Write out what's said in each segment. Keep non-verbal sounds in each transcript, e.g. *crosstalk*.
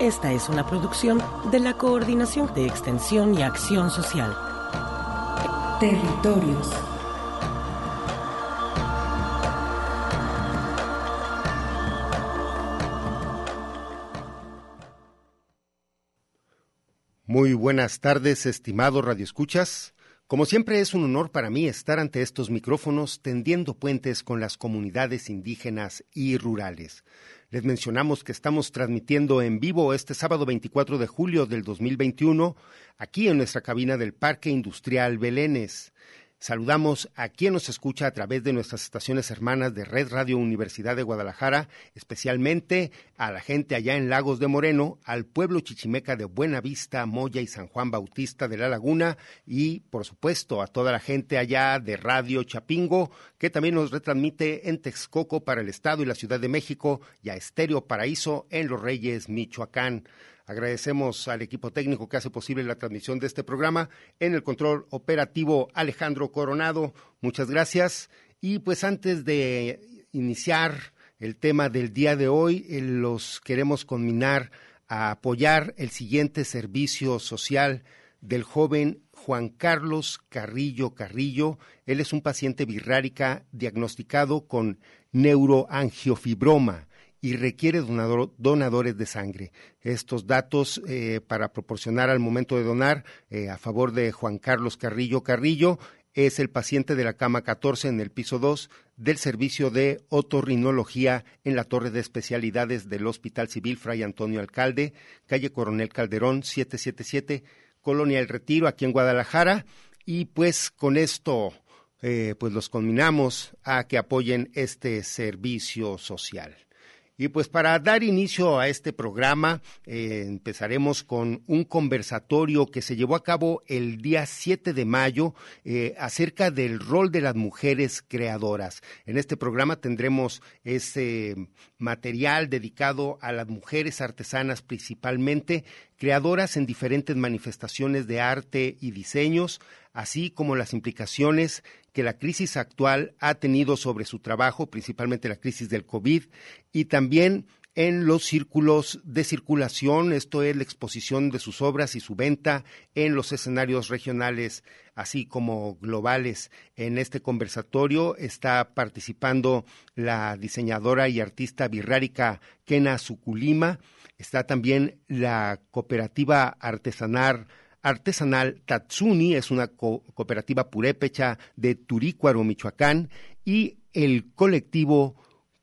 Esta es una producción de la Coordinación de Extensión y Acción Social. Territorios. Muy buenas tardes, estimados radioescuchas. Como siempre es un honor para mí estar ante estos micrófonos tendiendo puentes con las comunidades indígenas y rurales. Les mencionamos que estamos transmitiendo en vivo este sábado 24 de julio del 2021 aquí en nuestra cabina del Parque Industrial Belénes. Saludamos a quien nos escucha a través de nuestras estaciones hermanas de Red Radio Universidad de Guadalajara, especialmente a la gente allá en Lagos de Moreno, al pueblo chichimeca de Buenavista, Moya y San Juan Bautista de la Laguna y, por supuesto, a toda la gente allá de Radio Chapingo, que también nos retransmite en Texcoco para el Estado y la Ciudad de México y a Estéreo Paraíso en Los Reyes, Michoacán. Agradecemos al equipo técnico que hace posible la transmisión de este programa. En el control operativo, Alejandro Coronado. Muchas gracias. Y pues antes de iniciar el tema del día de hoy, eh, los queremos conminar a apoyar el siguiente servicio social del joven Juan Carlos Carrillo Carrillo. Él es un paciente birrárica diagnosticado con neuroangiofibroma y requiere donadores de sangre. Estos datos eh, para proporcionar al momento de donar eh, a favor de Juan Carlos Carrillo Carrillo es el paciente de la cama 14 en el piso 2 del servicio de otorrinología en la torre de especialidades del Hospital Civil Fray Antonio Alcalde, calle Coronel Calderón 777, Colonia El Retiro, aquí en Guadalajara. Y pues con esto, eh, pues los combinamos a que apoyen este servicio social. Y pues para dar inicio a este programa, eh, empezaremos con un conversatorio que se llevó a cabo el día 7 de mayo eh, acerca del rol de las mujeres creadoras. En este programa tendremos ese material dedicado a las mujeres artesanas principalmente, creadoras en diferentes manifestaciones de arte y diseños, así como las implicaciones que la crisis actual ha tenido sobre su trabajo, principalmente la crisis del COVID, y también en los círculos de circulación, esto es la exposición de sus obras y su venta en los escenarios regionales, así como globales. En este conversatorio está participando la diseñadora y artista birrárica Kena Sukulima, está también la cooperativa artesanal artesanal Tatsuni, es una cooperativa purépecha de Turícuaro, Michoacán, y el colectivo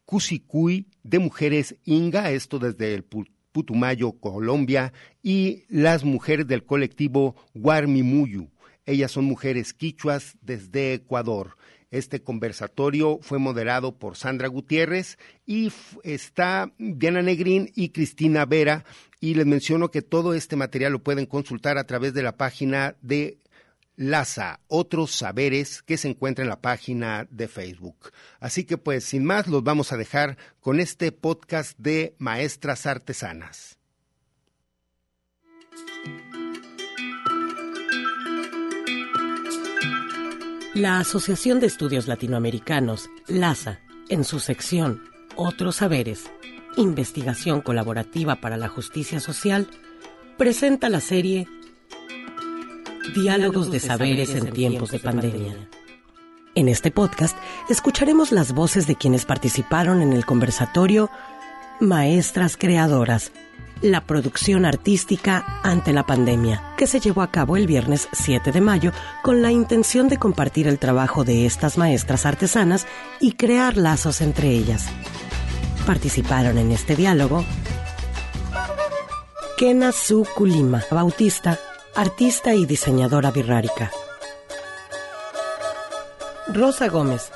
Cusicuy de mujeres Inga, esto desde el Putumayo, Colombia, y las mujeres del colectivo Guarmimuyu. Ellas son mujeres quichuas desde Ecuador. Este conversatorio fue moderado por Sandra Gutiérrez y está Diana Negrín y Cristina Vera. Y les menciono que todo este material lo pueden consultar a través de la página de LASA, otros saberes que se encuentra en la página de Facebook. Así que pues sin más los vamos a dejar con este podcast de Maestras Artesanas. La Asociación de Estudios Latinoamericanos, LASA, en su sección Otros Saberes, Investigación Colaborativa para la Justicia Social, presenta la serie Diálogos de Saberes en tiempos de pandemia. En este podcast escucharemos las voces de quienes participaron en el conversatorio Maestras Creadoras, la producción artística ante la pandemia, que se llevó a cabo el viernes 7 de mayo con la intención de compartir el trabajo de estas maestras artesanas y crear lazos entre ellas. Participaron en este diálogo Kena Su Kulima, bautista, artista y diseñadora birrárica. Rosa Gómez,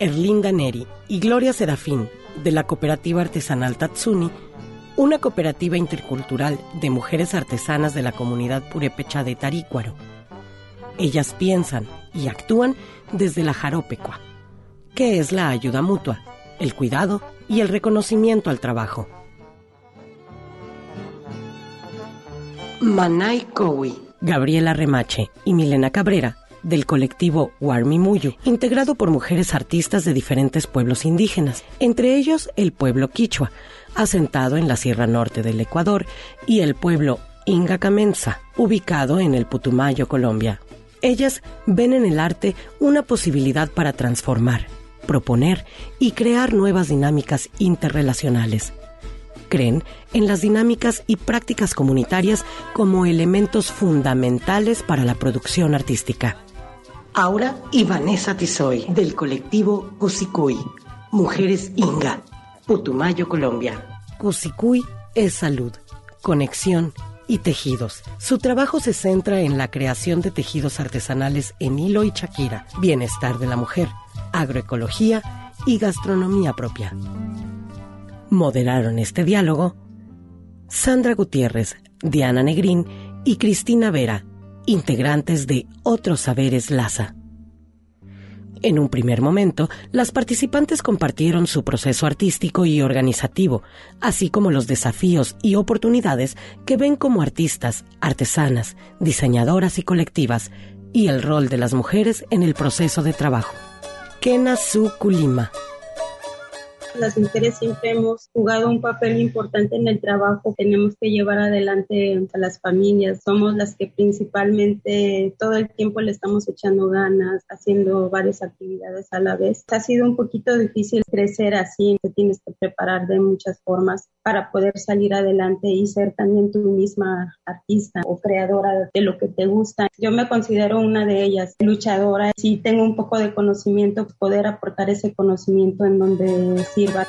Erlinda Neri y Gloria Serafín, de la cooperativa artesanal Tatsuni, una cooperativa intercultural de mujeres artesanas de la comunidad purépecha de Tarícuaro. Ellas piensan y actúan desde la jaropecua, que es la ayuda mutua, el cuidado y el reconocimiento al trabajo. Manay Kowi, Gabriela Remache y Milena Cabrera del colectivo Muyu, integrado por mujeres artistas de diferentes pueblos indígenas, entre ellos el pueblo quichua, asentado en la Sierra Norte del Ecuador, y el pueblo Inga Camenza, ubicado en el Putumayo, Colombia. Ellas ven en el arte una posibilidad para transformar, proponer y crear nuevas dinámicas interrelacionales. Creen en las dinámicas y prácticas comunitarias como elementos fundamentales para la producción artística. Aura y Vanessa Tizoy, del colectivo Cusicuy, Mujeres Inga, Putumayo, Colombia. Cusicuy es salud, conexión y tejidos. Su trabajo se centra en la creación de tejidos artesanales en hilo y chaquira, bienestar de la mujer, agroecología y gastronomía propia. Moderaron este diálogo Sandra Gutiérrez, Diana Negrín y Cristina Vera, integrantes de Otros Saberes Laza. En un primer momento, las participantes compartieron su proceso artístico y organizativo, así como los desafíos y oportunidades que ven como artistas, artesanas, diseñadoras y colectivas, y el rol de las mujeres en el proceso de trabajo. Kena Su Kulima, las mujeres siempre hemos jugado un papel importante en el trabajo. Tenemos que llevar adelante a las familias. Somos las que principalmente todo el tiempo le estamos echando ganas, haciendo varias actividades a la vez. Ha sido un poquito difícil crecer así. Te tienes que preparar de muchas formas para poder salir adelante y ser también tú misma artista o creadora de lo que te gusta. Yo me considero una de ellas, luchadora. Si tengo un poco de conocimiento, poder aportar ese conocimiento en donde sirva.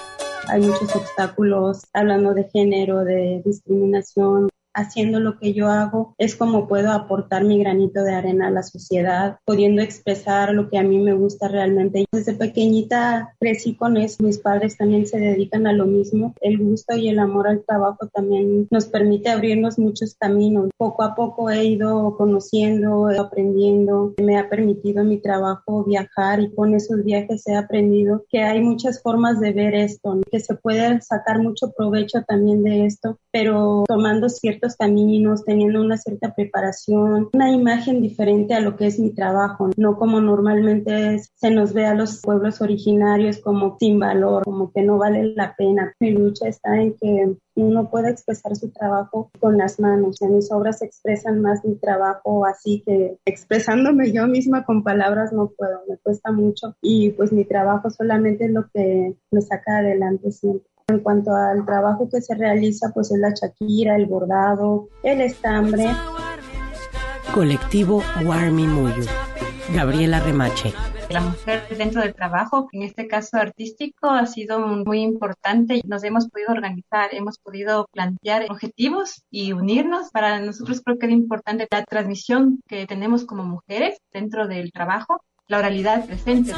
Hay muchos obstáculos hablando de género, de discriminación, haciendo lo que yo hago es como puedo aportar mi granito de arena a la sociedad, pudiendo expresar lo que a mí me gusta realmente. Desde pequeñita crecí con eso, mis padres también se dedican a lo mismo. El gusto y el amor al trabajo también nos permite abrirnos muchos caminos. Poco a poco he ido conociendo, aprendiendo, me ha permitido mi trabajo viajar y con esos viajes he aprendido que hay muchas formas de ver esto, que se puede sacar mucho provecho también de esto, pero tomando cierto caminos, teniendo una cierta preparación, una imagen diferente a lo que es mi trabajo, no como normalmente se nos ve a los pueblos originarios como sin valor, como que no vale la pena. Mi lucha está en que uno pueda expresar su trabajo con las manos. En mis obras expresan más mi trabajo así que expresándome yo misma con palabras no puedo, me cuesta mucho y pues mi trabajo solamente es lo que me saca adelante siempre. En cuanto al trabajo que se realiza, pues es la chaquira, el bordado, el estambre. Colectivo Warmi Muyu. Gabriela Remache. La mujer dentro del trabajo, en este caso artístico, ha sido muy importante. Nos hemos podido organizar, hemos podido plantear objetivos y unirnos. Para nosotros creo que es importante la transmisión que tenemos como mujeres dentro del trabajo, la oralidad presente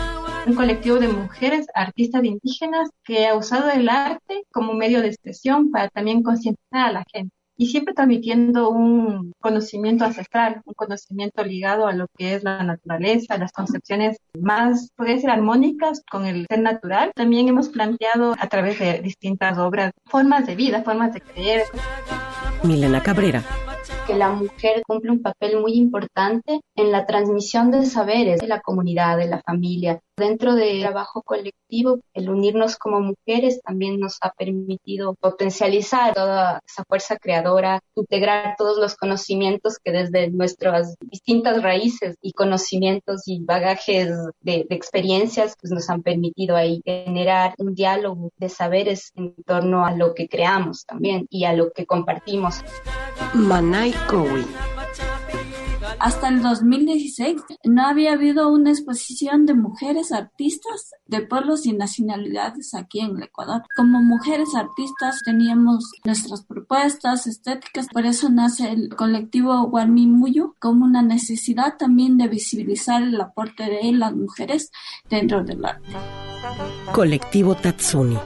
un colectivo de mujeres artistas indígenas que ha usado el arte como medio de expresión para también concientizar a la gente y siempre transmitiendo un conocimiento ancestral, un conocimiento ligado a lo que es la naturaleza, las concepciones más, podría ser armónicas con el ser natural. También hemos planteado a través de distintas obras formas de vida, formas de creer. Milena Cabrera que la mujer cumple un papel muy importante en la transmisión de saberes de la comunidad, de la familia. Dentro del trabajo colectivo, el unirnos como mujeres también nos ha permitido potencializar toda esa fuerza creadora, integrar todos los conocimientos que desde nuestras distintas raíces y conocimientos y bagajes de, experiencias pues nos han permitido ahí generar un diálogo de saberes en torno a lo que creamos también y a lo que compartimos. Manai Kowi. Hasta el 2016 no había habido una exposición de mujeres artistas de pueblos y nacionalidades aquí en el Ecuador. Como mujeres artistas teníamos nuestras propuestas estéticas, por eso nace el colectivo Guarmi Muyo como una necesidad también de visibilizar el aporte de las mujeres dentro del arte. Colectivo Tatsuni.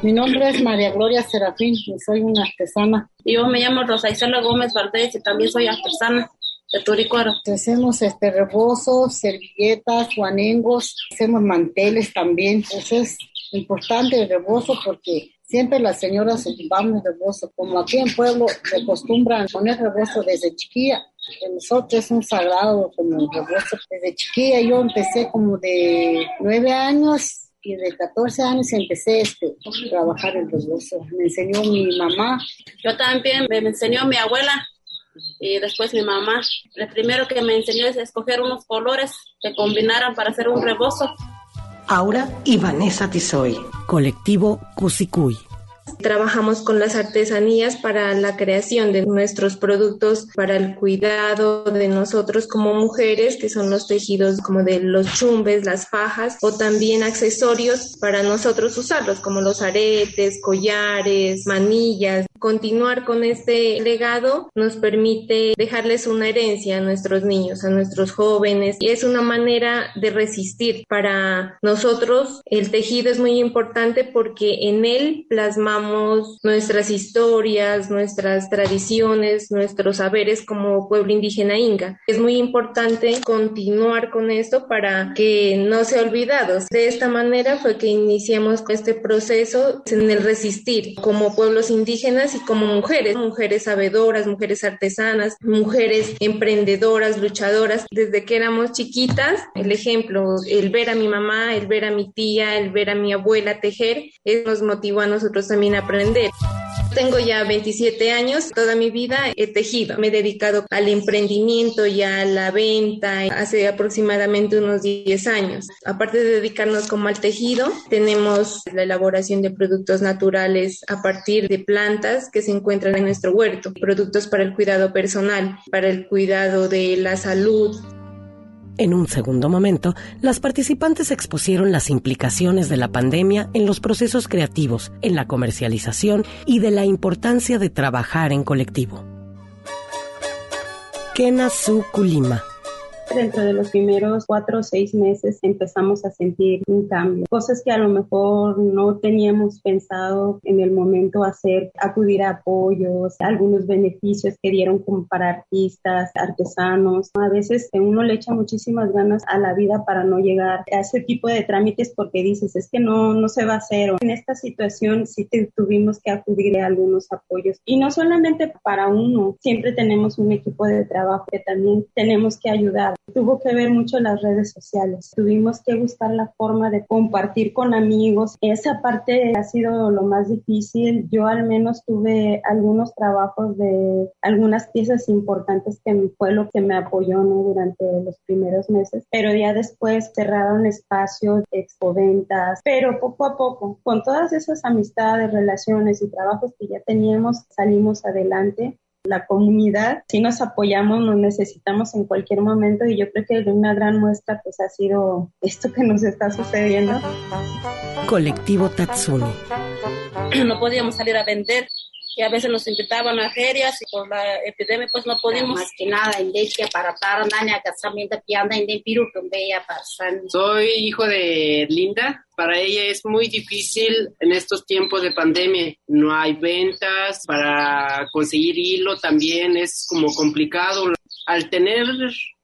Mi nombre es María Gloria Serafín y soy una artesana. Yo me llamo Rosa Isela Gómez Valdés y también soy artesana de Turicuaro. Hacemos este rebozos, servilletas, guanengos, hacemos manteles también. Eso es importante el rebozo porque siempre las señoras ocupamos rebozo. Como aquí en pueblo se acostumbran poner rebozo desde chiquilla. De nosotros es un sagrado como el rebozo. Desde chiquilla yo empecé como de nueve años y de 14 años empecé este, a trabajar el rebozo. Me enseñó mi mamá. Yo también me enseñó mi abuela y después mi mamá. Lo primero que me enseñó es escoger unos colores que combinaran para hacer un rebozo. Aura y Vanessa Tizoy. Colectivo Cusicuy. Trabajamos con las artesanías para la creación de nuestros productos, para el cuidado de nosotros como mujeres, que son los tejidos como de los chumbes, las fajas, o también accesorios para nosotros usarlos, como los aretes, collares, manillas. Continuar con este legado nos permite dejarles una herencia a nuestros niños, a nuestros jóvenes, y es una manera de resistir. Para nosotros el tejido es muy importante porque en él plasmamos nuestras historias, nuestras tradiciones, nuestros saberes como pueblo indígena inga. Es muy importante continuar con esto para que no sea olvidado. De esta manera fue que iniciamos este proceso en el resistir como pueblos indígenas y como mujeres, mujeres sabedoras, mujeres artesanas, mujeres emprendedoras, luchadoras. Desde que éramos chiquitas, el ejemplo, el ver a mi mamá, el ver a mi tía, el ver a mi abuela tejer, nos motivó a nosotros también aprender. Tengo ya 27 años, toda mi vida he tejido. Me he dedicado al emprendimiento y a la venta hace aproximadamente unos 10 años. Aparte de dedicarnos como al tejido, tenemos la elaboración de productos naturales a partir de plantas que se encuentran en nuestro huerto, productos para el cuidado personal, para el cuidado de la salud, en un segundo momento, las participantes expusieron las implicaciones de la pandemia en los procesos creativos, en la comercialización y de la importancia de trabajar en colectivo. Kena Su Kulima Dentro de los primeros cuatro o seis meses empezamos a sentir un cambio, cosas que a lo mejor no teníamos pensado en el momento hacer, acudir a apoyos, algunos beneficios que dieron como para artistas, artesanos. A veces uno le echa muchísimas ganas a la vida para no llegar a ese tipo de trámites porque dices, es que no, no se va a hacer. En esta situación sí tuvimos que acudir a algunos apoyos y no solamente para uno, siempre tenemos un equipo de trabajo que también tenemos que ayudar Tuvo que ver mucho las redes sociales. Tuvimos que buscar la forma de compartir con amigos. Esa parte ha sido lo más difícil. Yo al menos tuve algunos trabajos de algunas piezas importantes que fue lo que me apoyó durante los primeros meses. Pero ya después cerraron espacios, expoventas. Pero poco a poco, con todas esas amistades, relaciones y trabajos que ya teníamos, salimos adelante la comunidad, si nos apoyamos, nos necesitamos en cualquier momento y yo creo que una gran muestra pues ha sido esto que nos está sucediendo. Colectivo Tatsuni. No podíamos salir a vender y a veces nos invitaban a ferias y por la epidemia pues no pudimos. Más que nada, en para para casamiento que anda en Piru, Soy hijo de Linda. Para ella es muy difícil en estos tiempos de pandemia. No hay ventas, para conseguir hilo también es como complicado. Al tener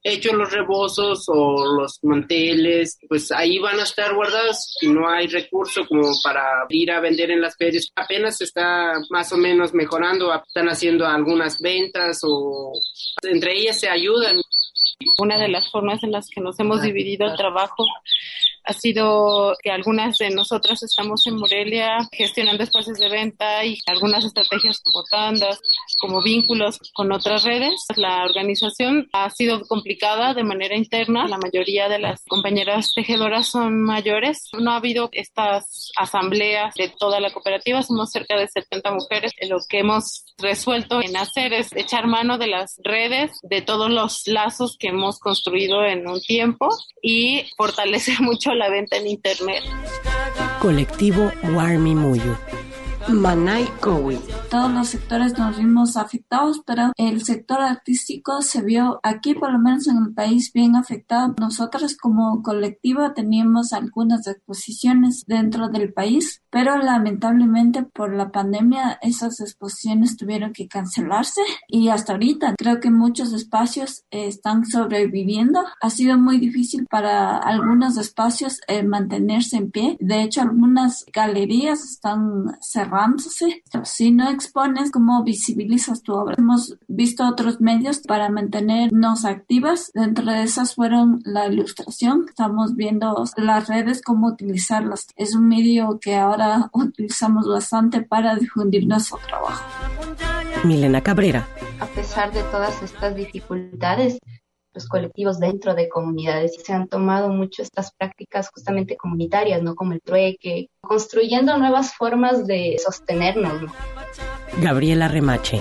hechos los rebozos o los manteles, pues ahí van a estar guardados y no hay recurso como para ir a vender en las ferias. Apenas está más o menos mejorando, están haciendo algunas ventas o entre ellas se ayudan. Una de las formas en las que nos hemos dividido el trabajo ha sido que algunas de nosotras estamos en Morelia gestionando espacios de venta y algunas estrategias como tandas, como vínculos con otras redes. La organización ha sido complicada de manera interna. La mayoría de las compañeras tejedoras son mayores. No ha habido estas asambleas de toda la cooperativa. Somos cerca de 70 mujeres. Lo que hemos resuelto en hacer es echar mano de las redes, de todos los lazos que hemos construido en un tiempo y fortalecer *laughs* mucho la venta en Internet. Colectivo Warmi Muyu. Manai Kowi. Todos los sectores nos vimos afectados, pero el sector artístico se vio aquí, por lo menos en el país, bien afectado. Nosotros como colectivo teníamos algunas exposiciones dentro del país, pero lamentablemente por la pandemia esas exposiciones tuvieron que cancelarse y hasta ahorita creo que muchos espacios están sobreviviendo. Ha sido muy difícil para algunos espacios eh, mantenerse en pie. De hecho, algunas galerías están cerradas si no expones, ¿cómo visibilizas tu obra? Hemos visto otros medios para mantenernos activas. Dentro de esas fueron la ilustración. Estamos viendo las redes, cómo utilizarlas. Es un medio que ahora utilizamos bastante para difundir nuestro trabajo. Milena Cabrera. A pesar de todas estas dificultades, los colectivos dentro de comunidades se han tomado mucho estas prácticas justamente comunitarias, ¿no? Como el trueque, construyendo nuevas formas de sostenernos. Gabriela Remache.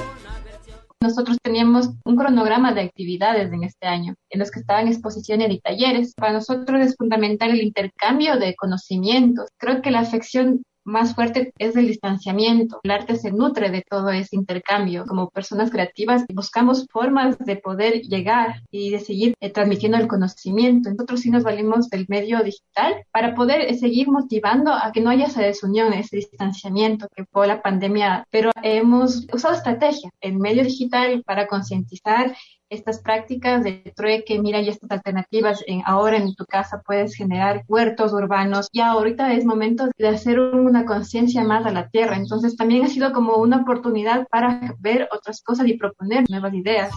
Nosotros teníamos un cronograma de actividades en este año, en los que estaban exposiciones y talleres. Para nosotros es fundamental el intercambio de conocimientos. Creo que la afección más fuerte es el distanciamiento. El arte se nutre de todo ese intercambio. Como personas creativas buscamos formas de poder llegar y de seguir eh, transmitiendo el conocimiento. Nosotros sí nos valimos del medio digital para poder eh, seguir motivando a que no haya esa desunión, ese distanciamiento que fue la pandemia, pero hemos usado estrategia en medio digital para concientizar estas prácticas de trueque, mira, y estas alternativas, en, ahora en tu casa puedes generar huertos urbanos, y ahorita es momento de hacer una conciencia más a la tierra. Entonces también ha sido como una oportunidad para ver otras cosas y proponer nuevas ideas.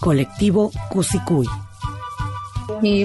Colectivo Cusicuy.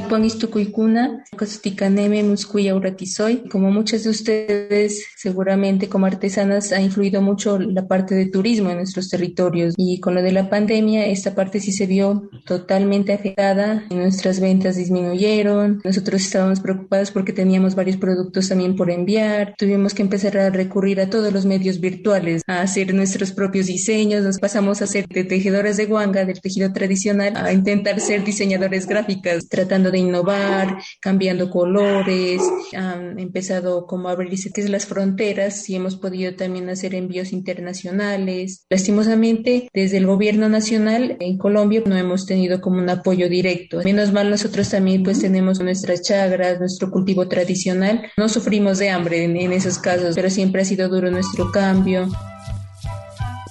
Ponistucuicuna, Costicaneme, Muscuya, Uratizoy. Como muchas de ustedes, seguramente como artesanas, ha influido mucho la parte de turismo en nuestros territorios. Y con lo de la pandemia, esta parte sí se vio totalmente afectada. Nuestras ventas disminuyeron. Nosotros estábamos preocupados porque teníamos varios productos también por enviar. Tuvimos que empezar a recurrir a todos los medios virtuales, a hacer nuestros propios diseños. Nos pasamos a ser de tejedoras de guanga, del tejido tradicional, a intentar ser diseñadores gráficas tratando de innovar, cambiando colores, han empezado como a abrirse las fronteras y hemos podido también hacer envíos internacionales. Lastimosamente, desde el gobierno nacional en Colombia no hemos tenido como un apoyo directo. Menos mal nosotros también pues tenemos nuestras chagras, nuestro cultivo tradicional. No sufrimos de hambre en, en esos casos, pero siempre ha sido duro nuestro cambio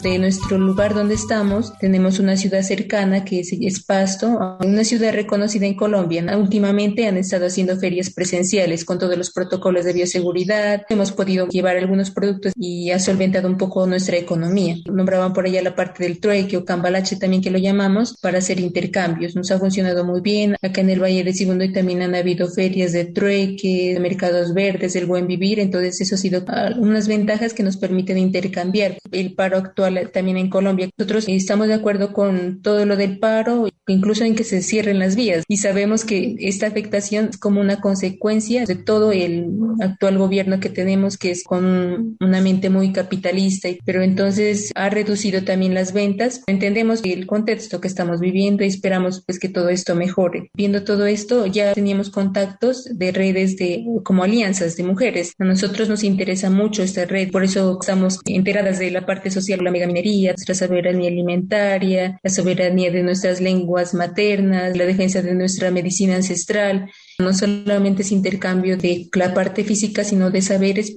de nuestro lugar donde estamos, tenemos una ciudad cercana que es, Pasto, una ciudad reconocida en Colombia. Últimamente han estado haciendo ferias presenciales con todos los protocolos de bioseguridad. Hemos podido llevar algunos productos y ha solventado un poco nuestra economía. Nombraban por allá la parte del trueque o cambalache también que lo llamamos para hacer intercambios. Nos ha funcionado muy bien. Acá en el Valle de Segundo también han habido ferias de trueque, de mercados verdes, el buen vivir. Entonces eso ha sido unas ventajas que nos permiten intercambiar. El paro actual también en Colombia. Nosotros estamos de acuerdo con todo lo del paro, incluso en que se cierren las vías. Y sabemos que esta afectación es como una consecuencia de todo el actual gobierno que tenemos, que es con una mente muy capitalista, pero entonces ha reducido también las ventas. Entendemos el contexto que estamos viviendo y esperamos pues que todo esto mejore. Viendo todo esto, ya teníamos contactos de redes de como alianzas de mujeres. A nosotros nos interesa mucho esta red, por eso estamos enteradas de la parte social, la mega minería, nuestra soberanía alimentaria, la soberanía de nuestras lenguas maternas, la defensa de nuestra medicina ancestral. No solamente es intercambio de la parte física, sino de saberes.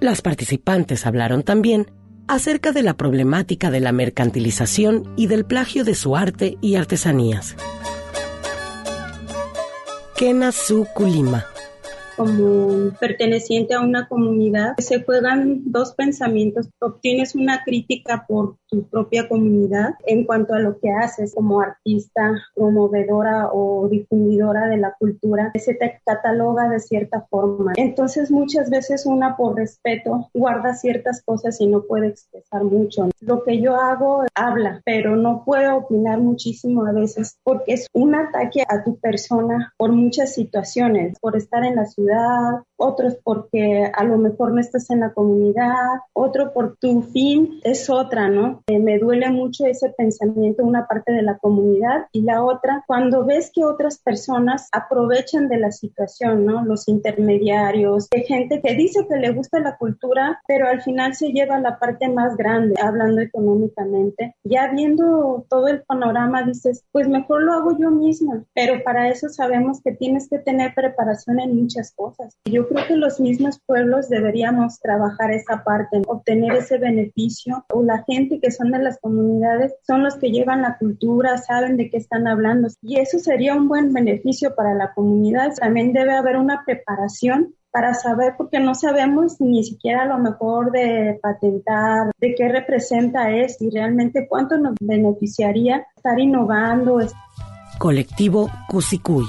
Las participantes hablaron también acerca de la problemática de la mercantilización y del plagio de su arte y artesanías. Kena Su Kulima como perteneciente a una comunidad, se juegan dos pensamientos. Obtienes una crítica por tu propia comunidad en cuanto a lo que haces como artista, promovedora o difundidora de la cultura. Se te cataloga de cierta forma. Entonces muchas veces una por respeto guarda ciertas cosas y no puede expresar mucho. Lo que yo hago habla, pero no puedo opinar muchísimo a veces porque es un ataque a tu persona por muchas situaciones, por estar en la ciudad ciudad, otros porque a lo mejor no estás en la comunidad, otro por tu fin es otra, ¿no? Eh, me duele mucho ese pensamiento, una parte de la comunidad y la otra, cuando ves que otras personas aprovechan de la situación, ¿no? Los intermediarios, de gente que dice que le gusta la cultura, pero al final se lleva la parte más grande, hablando económicamente. Ya viendo todo el panorama, dices, pues mejor lo hago yo misma, pero para eso sabemos que tienes que tener preparación en muchas cosas. Yo creo que los mismos pueblos deberíamos trabajar esa parte, obtener ese beneficio o la gente que son de las comunidades son los que llevan la cultura, saben de qué están hablando y eso sería un buen beneficio para la comunidad. También debe haber una preparación para saber, porque no sabemos ni siquiera a lo mejor de patentar, de qué representa esto y realmente cuánto nos beneficiaría estar innovando. Colectivo Cusicuy.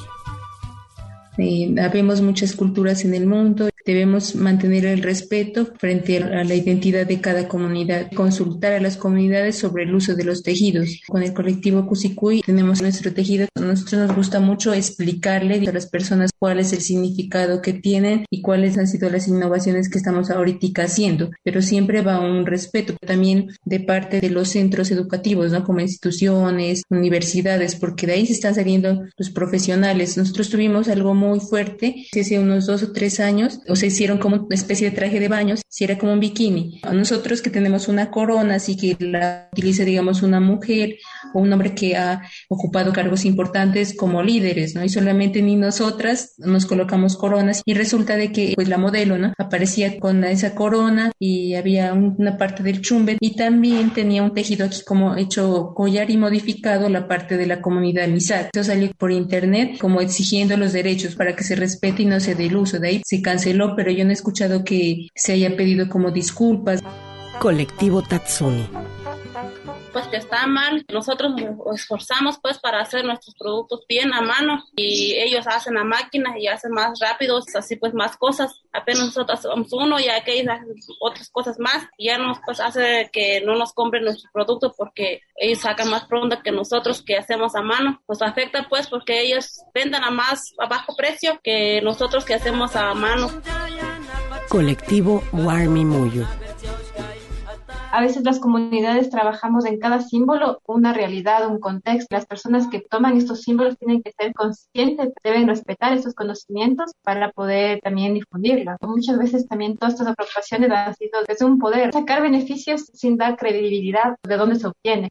Eh, habemos muchas culturas en el mundo Debemos mantener el respeto frente a la identidad de cada comunidad, consultar a las comunidades sobre el uso de los tejidos. Con el colectivo Cusicuy tenemos nuestro tejido. A nosotros nos gusta mucho explicarle a las personas cuál es el significado que tienen y cuáles han sido las innovaciones que estamos ahorita haciendo, pero siempre va un respeto también de parte de los centros educativos, ¿no? Como instituciones, universidades, porque de ahí se están saliendo los profesionales. Nosotros tuvimos algo muy fuerte hace unos dos o tres años o se hicieron como una especie de traje de baños, si era como un bikini. Nosotros que tenemos una corona, así que la utiliza, digamos, una mujer o un hombre que ha ocupado cargos importantes como líderes, ¿no? Y solamente ni nosotras nos colocamos coronas y resulta de que, pues, la modelo, ¿no? Aparecía con esa corona y había una parte del chumbe y también tenía un tejido aquí como hecho collar y modificado la parte de la comunidad misal. Eso salió por internet como exigiendo los derechos para que se respete y no se dé el uso. De ahí se canceló pero yo no he escuchado que se haya pedido como disculpas. Colectivo Tatsuni pues que está mal. Nosotros nos esforzamos pues para hacer nuestros productos bien a mano y ellos hacen a máquina y hacen más rápidos, así pues más cosas. Apenas nosotros somos uno y aquellos hacen otras cosas más y ya nos pues hace que no nos compren nuestro producto porque ellos sacan más pronto que nosotros que hacemos a mano. Nos afecta pues porque ellos venden a más a bajo precio que nosotros que hacemos a mano. Colectivo Warmi Muyo a veces las comunidades trabajamos en cada símbolo una realidad, un contexto. Las personas que toman estos símbolos tienen que ser conscientes, deben respetar estos conocimientos para poder también difundirlos. Muchas veces también todas estas apropiaciones han sido desde un poder, sacar beneficios sin dar credibilidad de dónde se obtiene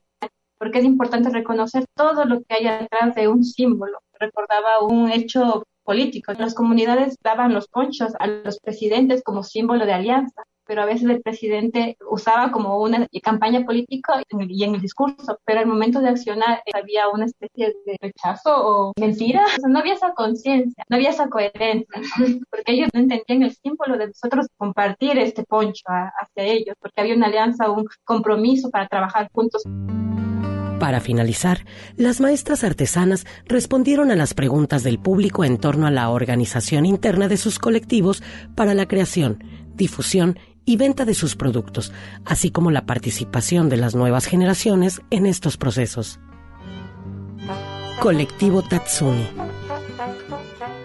porque es importante reconocer todo lo que hay atrás de un símbolo. Recordaba un hecho político. Las comunidades daban los ponchos a los presidentes como símbolo de alianza pero a veces el presidente usaba como una campaña política y en el discurso, pero al momento de accionar había una especie de rechazo o mentira. no había esa conciencia, no había esa coherencia, *laughs* porque ellos no entendían el símbolo de nosotros compartir este poncho hacia ellos, porque había una alianza, un compromiso para trabajar juntos. Para finalizar, las maestras artesanas respondieron a las preguntas del público en torno a la organización interna de sus colectivos para la creación, difusión y venta de sus productos, así como la participación de las nuevas generaciones en estos procesos. Colectivo Tatsuni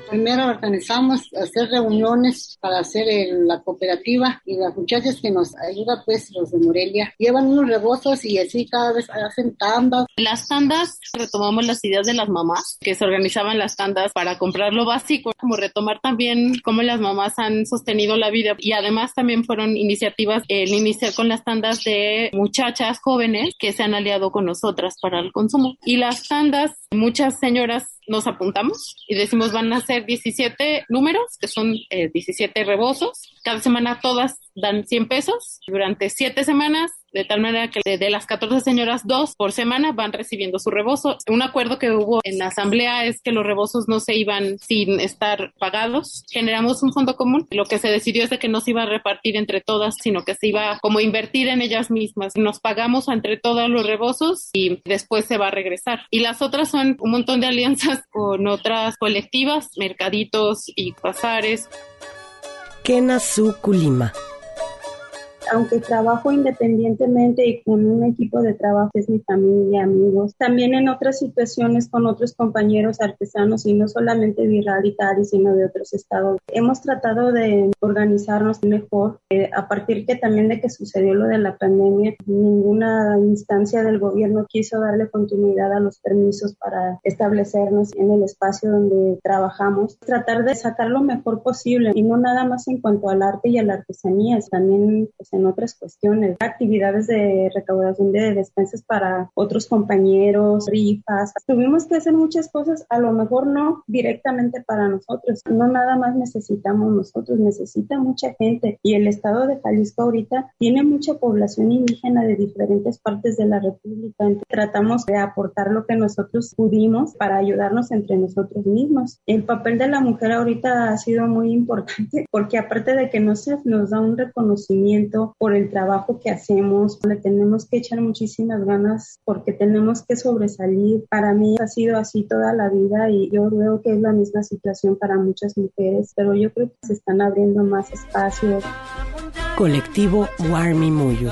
Primero organizamos hacer reuniones para hacer la cooperativa y las muchachas que nos ayudan, pues los de Morelia, llevan unos rebozos y así cada vez hacen tandas. Las tandas retomamos las ideas de las mamás que se organizaban las tandas para comprar lo básico, como retomar también cómo las mamás han sostenido la vida y además también fueron iniciativas el iniciar con las tandas de muchachas jóvenes que se han aliado con nosotras para el consumo y las tandas muchas señoras nos apuntamos y decimos van a ser 17 números, que son 17 eh, rebozos, Cada semana todas dan 100 pesos durante siete semanas, de tal manera que de, las 14 señoras, dos por semana van recibiendo su rebozo. Un acuerdo que hubo en la asamblea es que los rebozos no se iban sin estar pagados. Generamos un fondo común. Lo que se decidió es de que no se iba a repartir entre todas, sino que se iba como invertir en ellas mismas. Nos pagamos entre todos los rebozos y después se va a regresar. Y las otras son un montón de alianzas *laughs* con otras colectivas, mercaditos y pasares. Kena Su Kulima aunque trabajo independientemente y con un equipo de trabajo es mi familia, amigos, también en otras situaciones con otros compañeros artesanos y no solamente de Irralitari, sino de otros estados. Hemos tratado de organizarnos mejor. Eh, a partir que también de que sucedió lo de la pandemia, ninguna instancia del gobierno quiso darle continuidad a los permisos para establecernos en el espacio donde trabajamos. Tratar de sacar lo mejor posible y no nada más en cuanto al arte y a la artesanía, también pues, en otras cuestiones, actividades de recaudación de despensas para otros compañeros, rifas. Tuvimos que hacer muchas cosas, a lo mejor no directamente para nosotros, no nada más necesitamos nosotros, necesita mucha gente y el estado de Jalisco ahorita tiene mucha población indígena de diferentes partes de la República. tratamos de aportar lo que nosotros pudimos para ayudarnos entre nosotros mismos. El papel de la mujer ahorita ha sido muy importante porque aparte de que no se nos da un reconocimiento por el trabajo que hacemos. Le tenemos que echar muchísimas ganas porque tenemos que sobresalir. Para mí ha sido así toda la vida y yo veo que es la misma situación para muchas mujeres, pero yo creo que se están abriendo más espacios. Colectivo Warmi Muyo.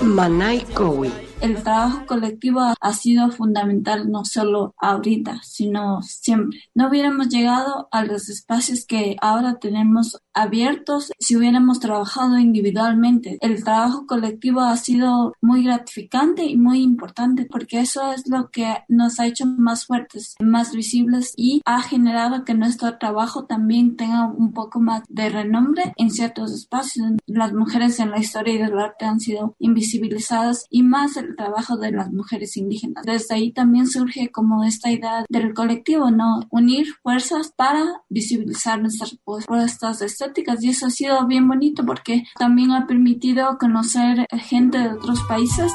Manai Kowi el trabajo colectivo ha sido fundamental no solo ahorita, sino siempre. No hubiéramos llegado a los espacios que ahora tenemos abiertos si hubiéramos trabajado individualmente. El trabajo colectivo ha sido muy gratificante y muy importante porque eso es lo que nos ha hecho más fuertes, más visibles y ha generado que nuestro trabajo también tenga un poco más de renombre en ciertos espacios. Las mujeres en la historia del arte han sido invisibilizadas y más el trabajo de las mujeres indígenas. Desde ahí también surge como esta idea del colectivo, ¿no? Unir fuerzas para visibilizar nuestras propuestas estéticas y eso ha sido bien bonito porque también ha permitido conocer gente de otros países.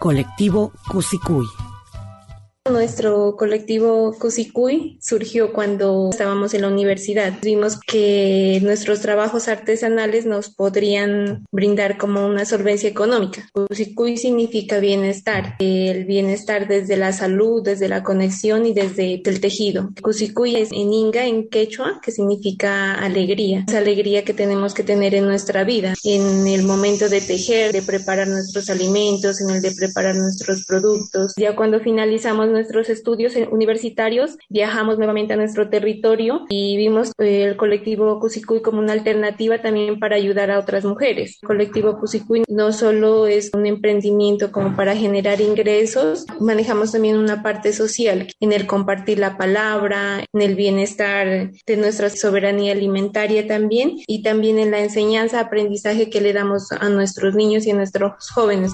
Colectivo Cusicuy. Nuestro colectivo Cusicuy surgió cuando estábamos en la universidad. Vimos que nuestros trabajos artesanales nos podrían brindar como una solvencia económica. Cusicuy significa bienestar, el bienestar desde la salud, desde la conexión y desde el tejido. Cusicuy es en inga, en quechua, que significa alegría, esa alegría que tenemos que tener en nuestra vida, en el momento de tejer, de preparar nuestros alimentos, en el de preparar nuestros productos. Ya cuando finalizamos nuestros estudios universitarios, viajamos nuevamente a nuestro territorio y vimos eh, el colectivo Cusicuy como una alternativa también para ayudar a otras mujeres. El colectivo Cusicuy no solo es un emprendimiento como para generar ingresos, manejamos también una parte social en el compartir la palabra, en el bienestar de nuestra soberanía alimentaria también y también en la enseñanza, aprendizaje que le damos a nuestros niños y a nuestros jóvenes.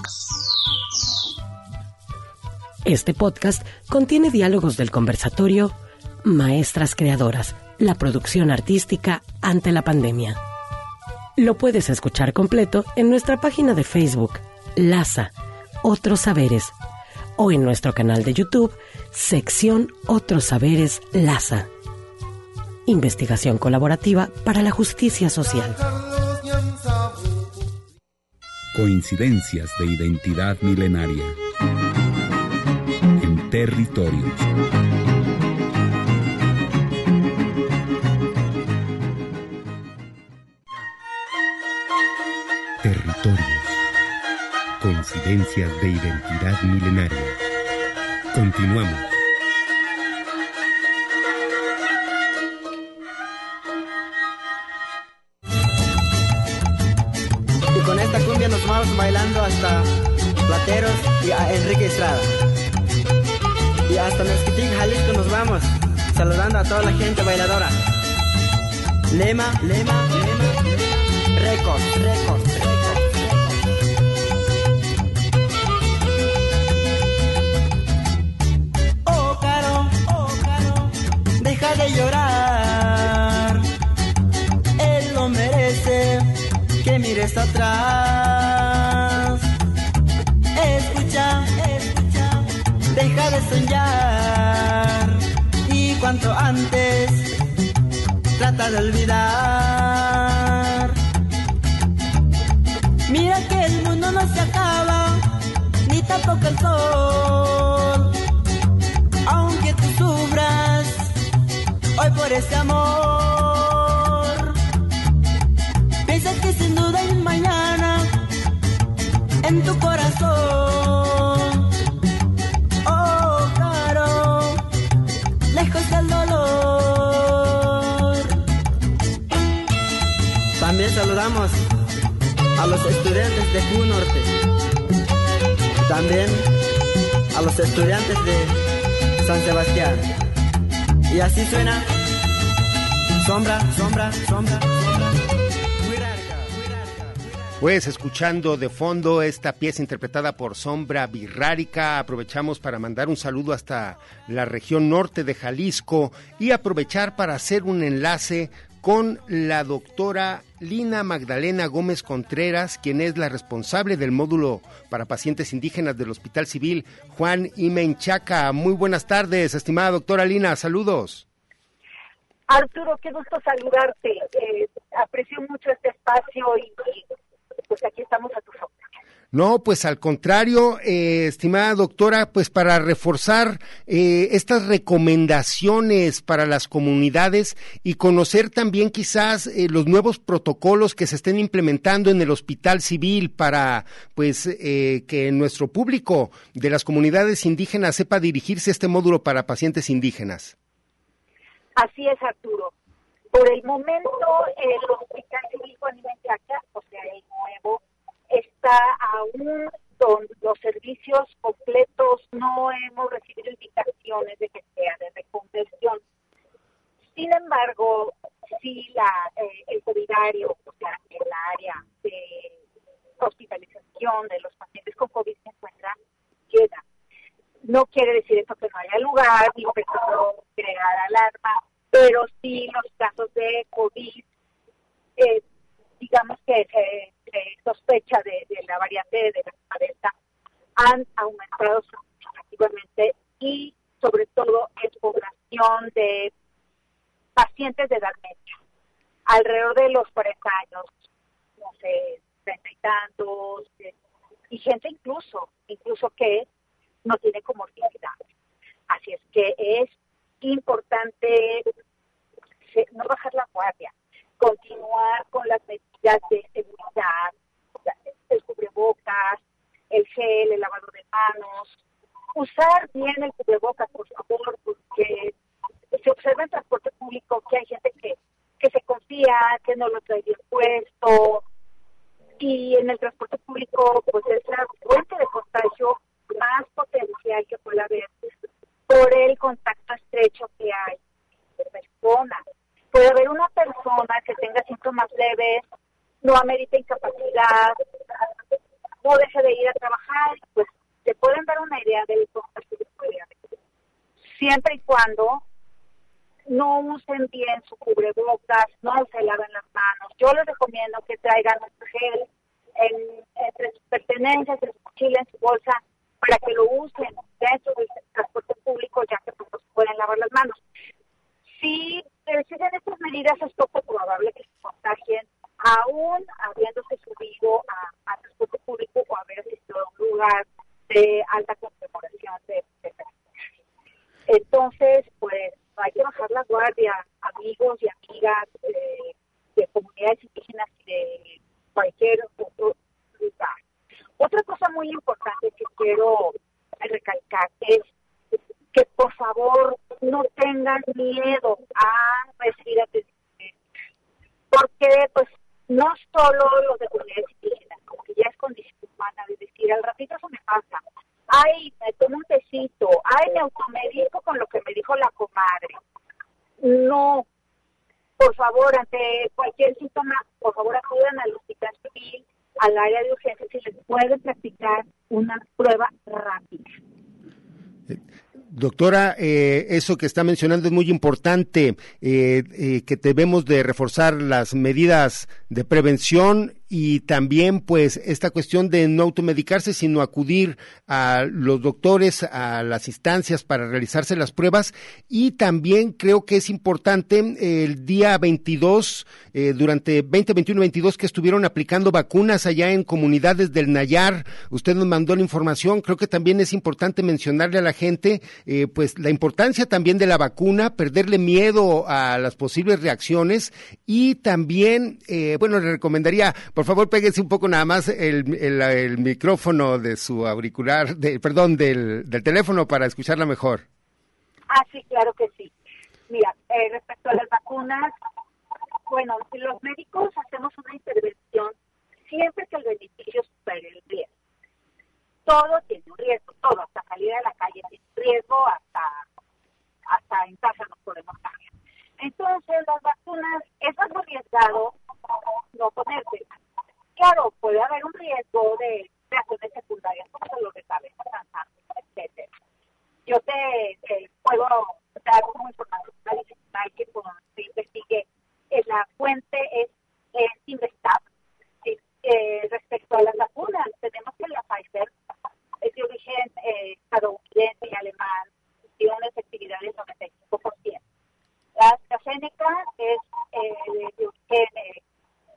Este podcast contiene diálogos del conversatorio Maestras Creadoras, la producción artística ante la pandemia. Lo puedes escuchar completo en nuestra página de Facebook, LASA, Otros Saberes, o en nuestro canal de YouTube, sección Otros Saberes LASA. Investigación colaborativa para la justicia social. Coincidencias de identidad milenaria territorios. Territorios. Coincidencias de identidad milenaria. Continuamos. Y con esta cumbia nos vamos bailando hasta Plateros y a Enrique Estrada. Hasta Mezquitic, Jalisco nos vamos, saludando a toda la gente bailadora. Lema, lema, lema, récord, récord, récord. Oh, caro, oh, caro, deja de llorar. Él lo merece deja de soñar y cuanto antes trata de olvidar. Mira que el mundo no se acaba, ni tampoco el sol. Aunque tú sufras hoy por ese amor, de Q Norte. También a los estudiantes de San Sebastián. Y así suena. Sombra, sombra, sombra. Pues escuchando de fondo esta pieza interpretada por Sombra Virrárica, aprovechamos para mandar un saludo hasta la región norte de Jalisco y aprovechar para hacer un enlace con la doctora Lina Magdalena Gómez Contreras, quien es la responsable del módulo para pacientes indígenas del Hospital Civil Juan Imenchaca. Muy buenas tardes, estimada doctora Lina, saludos. Arturo, qué gusto saludarte. Eh, aprecio mucho este espacio y, y pues aquí estamos a tus. No, pues al contrario, eh, estimada doctora, pues para reforzar eh, estas recomendaciones para las comunidades y conocer también quizás eh, los nuevos protocolos que se estén implementando en el hospital civil para pues eh, que nuestro público de las comunidades indígenas sepa dirigirse a este módulo para pacientes indígenas. Así es, Arturo. Por el momento, el Hospital Civil Juan Imenchaca, o sea, el está aún con los servicios completos, no hemos recibido indicaciones de que sea de reconversión. Sin embargo, sí la, eh, el covidario, o sea, el área de hospitalización de los pacientes con COVID se encuentra llena. No quiere decir esto que no haya lugar, ni que no crear alarma, pero sí los casos de COVID, eh, digamos que se, se sospecha de, de, la variante de la Delta, han aumentado significativamente y sobre todo en población de pacientes de edad media, alrededor de los 40 años, no sé, 30 y tantos, eh, y gente incluso, incluso que no tiene comorbilidades. Así es que es importante no bajar la guardia, continuar con las medidas de seguridad, el cubrebocas, el gel, el lavado de manos, usar bien el cubrebocas, por favor, porque se observa en transporte público que hay gente que, que se confía, que no lo trae bien puesto, y en el transporte público pues es la fuente de contagio más potencial que pueda haber por el contacto estrecho que hay de personas. Puede haber una persona que tenga síntomas leves, no amerita incapacidad, no deje de ir a trabajar, pues se pueden dar una idea del contagio que puede haber. Siempre y cuando no usen bien su cubrebocas, no se laven las manos. Yo les recomiendo que traigan un gel en, entre sus pertenencias, en su mochila, en su bolsa, para que lo usen dentro del transporte público, ya que pues, no se pueden lavar las manos. Si siguen estas medidas, es poco probable que se contagien, aún habiéndose subido a, a transporte público o haber asistido a un lugar de alta conmemoración de, de Entonces, pues hay que bajar la guardia, amigos y amigas de, de comunidades indígenas y de cualquier otro lugar. Otra cosa importante que quiero recalcar es que por favor no tengan miedo a recibir atención. Porque pues no solo los de comunidades indígenas, como que ya es condición humana de decir al ratito eso me pasa, ay, me tomo un tecito, ay, me automedico con lo que me dijo la comadre. No, por favor, ante cualquier síntoma, por favor acudan al hospital civil, al área de urgencias y les pueden practicar una prueba rápida. Doctora, eh, eso que está mencionando es muy importante, eh, eh, que debemos de reforzar las medidas de prevención y también pues esta cuestión de no automedicarse, sino acudir a los doctores, a las instancias para realizarse las pruebas. Y también creo que es importante el día 22, eh, durante 20, 21, 22 que estuvieron aplicando vacunas allá en comunidades del Nayar, usted nos mandó la información, creo que también es importante mencionarle a la gente eh, pues la importancia también de la vacuna, perderle miedo a las posibles reacciones. Y también, eh, bueno, le recomendaría, por favor, péguese un poco nada más el, el, micrófono de su auricular, de, perdón, del, del teléfono para escucharla mejor. Ah, sí, claro que sí. Mira, eh, respecto a las vacunas, bueno, los médicos hacemos una intervención siempre que el beneficio supere el riesgo. Todo tiene un riesgo, todo, hasta salir a la calle tiene riesgo, hasta, hasta en casa nos podemos cambiar. Entonces, las vacunas, es más arriesgado no ponerse. Claro, puede haber un riesgo de reacciones secundarias, como de cabeza, cansancio, etcétera. Yo te, puedo dar una información adicional que pues, se investigue. La fuente es, es Investap. Eh, respecto a las vacunas, tenemos que la Pfizer es de origen eh, estadounidense y alemán, tiene una efectividad del 95%. La AstraZeneca es eh, de origen eh,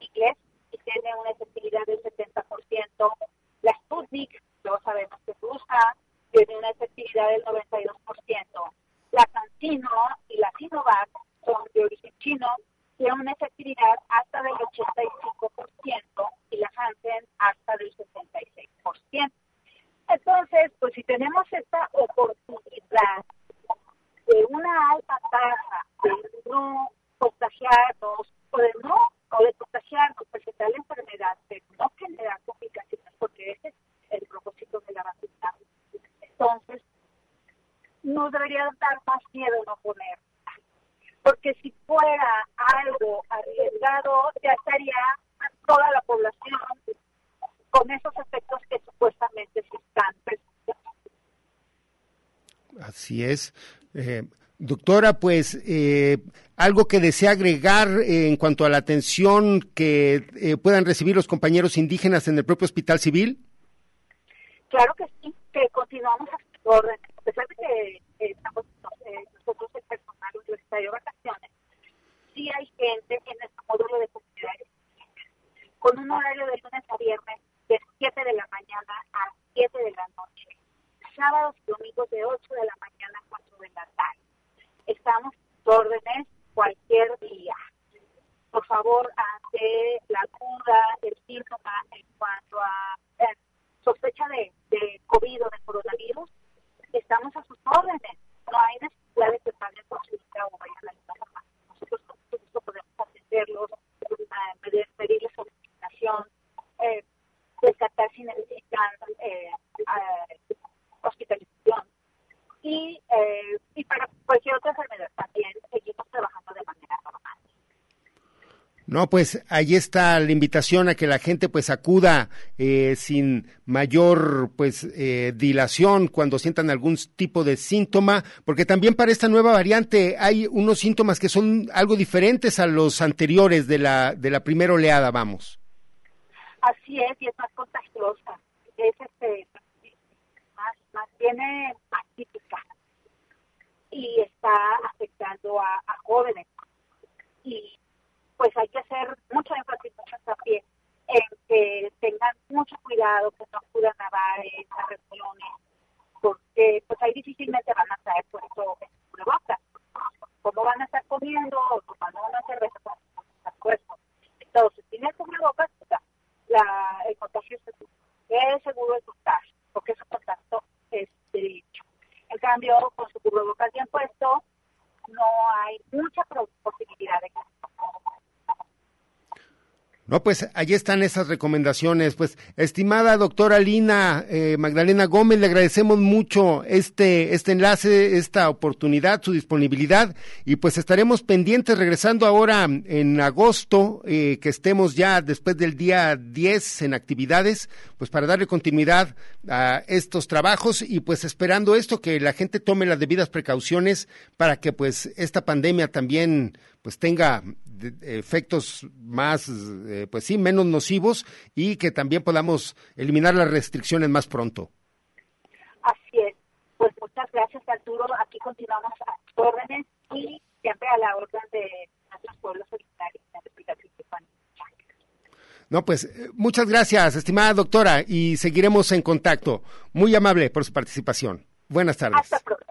inglés y tiene una efectividad del 70%. La Sputnik, todos sabemos que se usa, tiene una efectividad del 92%. La Cancino y la Sinovac son de origen chino, tienen una efectividad hasta del 85% y la Hansen hasta del 66%. Entonces, pues si tenemos esta oportunidad de una alta tasa de no contagiarnos o de no o de contagiarnos, presentar la enfermedad, pero no generar complicaciones, porque ese es el propósito de la vacuna. Entonces, no debería dar más miedo no poner. Porque si fuera algo arriesgado, ya estaría toda la población con esos efectos que supuestamente se están presentando. Así es. Eh, doctora, pues eh, algo que desea agregar eh, en cuanto a la atención que eh, puedan recibir los compañeros indígenas en el propio hospital civil. Claro que sí, que continuamos a orden, a pesar de que eh, estamos nosotros el personal universitario de vacaciones, sí hay gente en nuestro módulo de comunidades con un horario de lunes a viernes de 7 de la mañana a 7 de la noche, sábados y domingos de 8 de la mañana a 4 de la tarde. Estamos a sus órdenes cualquier día. Por favor, ante la duda, el síntoma en cuanto a eh, sospecha de, COVID o de coronavirus, estamos a sus órdenes. No hay necesidad de que paguen consulta o vayan a la forma. Nosotros gusto podemos atenderlos, eh, pedirles orientación, eh, descartar si necesitan eh, eh, hospitalización. Y, eh, y para cualquier otra enfermedad también seguimos trabajando de manera normal. No, pues ahí está la invitación a que la gente pues acuda eh, sin mayor pues eh, dilación cuando sientan algún tipo de síntoma, porque también para esta nueva variante hay unos síntomas que son algo diferentes a los anteriores de la de la primera oleada, vamos. Así es, y es más contagiosa. Es este, más, más típica y está afectando a, jóvenes. Y pues hay que hacer mucho énfasis, mucho hincapié en que tengan mucho cuidado, que no acudan a bares, a reuniones, porque pues ahí difícilmente van a traer puesto en cubrebocas. ¿Cómo van a estar comiendo o tomando una cerveza con puesto? Entonces, sin el cubrebocas, o sea, la, el contagio es seguro. Es seguro el contagio, porque ese contacto es derecho. En cambio, con su cubrebocas bien puesto, no hay mucha posibilidad de que No, pues allí están esas recomendaciones. Pues, estimada doctora Lina eh, Magdalena Gómez, le agradecemos mucho este, este enlace, esta oportunidad, su disponibilidad, y pues estaremos pendientes regresando ahora en agosto, eh, que estemos ya después del día 10 en actividades, pues para darle continuidad a estos trabajos y pues esperando esto, que la gente tome las debidas precauciones para que pues esta pandemia también pues tenga efectos más, eh, pues sí, menos nocivos y que también podamos eliminar las restricciones más pronto. Así es. Pues muchas gracias, Arturo. Aquí continuamos a órdenes y siempre a la orden de nuestros pueblos originarios la República No, pues eh, muchas gracias, estimada doctora, y seguiremos en contacto. Muy amable por su participación. Buenas tardes. Hasta pronto.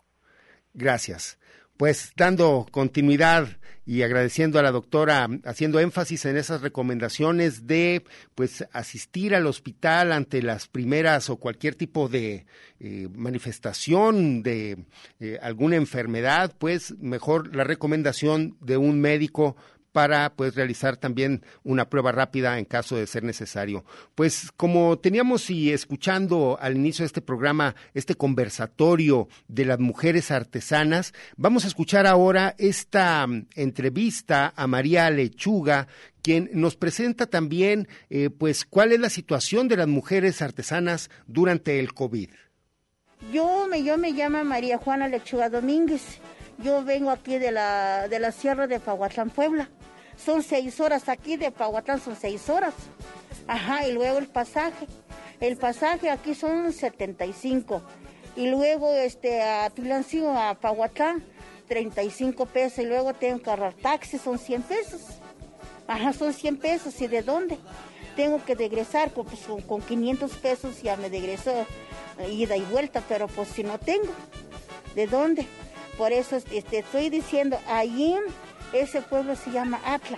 Gracias. Pues dando continuidad y agradeciendo a la doctora, haciendo énfasis en esas recomendaciones de pues asistir al hospital ante las primeras o cualquier tipo de eh, manifestación de eh, alguna enfermedad, pues mejor la recomendación de un médico para pues realizar también una prueba rápida en caso de ser necesario. Pues como teníamos y escuchando al inicio de este programa este conversatorio de las mujeres artesanas, vamos a escuchar ahora esta mm, entrevista a María Lechuga quien nos presenta también eh, pues cuál es la situación de las mujeres artesanas durante el COVID. Yo me, yo me llamo María Juana Lechuga Domínguez. Yo vengo aquí de la, de la Sierra de Pahuatlán, Puebla son seis horas aquí de Pahuatlán, son seis horas. Ajá, y luego el pasaje. El pasaje aquí son 75. Y luego este, a Tulancingo, a Pahuatlán, 35 pesos. Y luego tengo que agarrar taxi, son 100 pesos. Ajá, son 100 pesos. ¿Y de dónde? Tengo que regresar con, pues, con 500 pesos, ya me regreso eh, ida y vuelta, pero pues si no tengo, ¿de dónde? Por eso este, estoy diciendo, allí ese pueblo se llama Atla.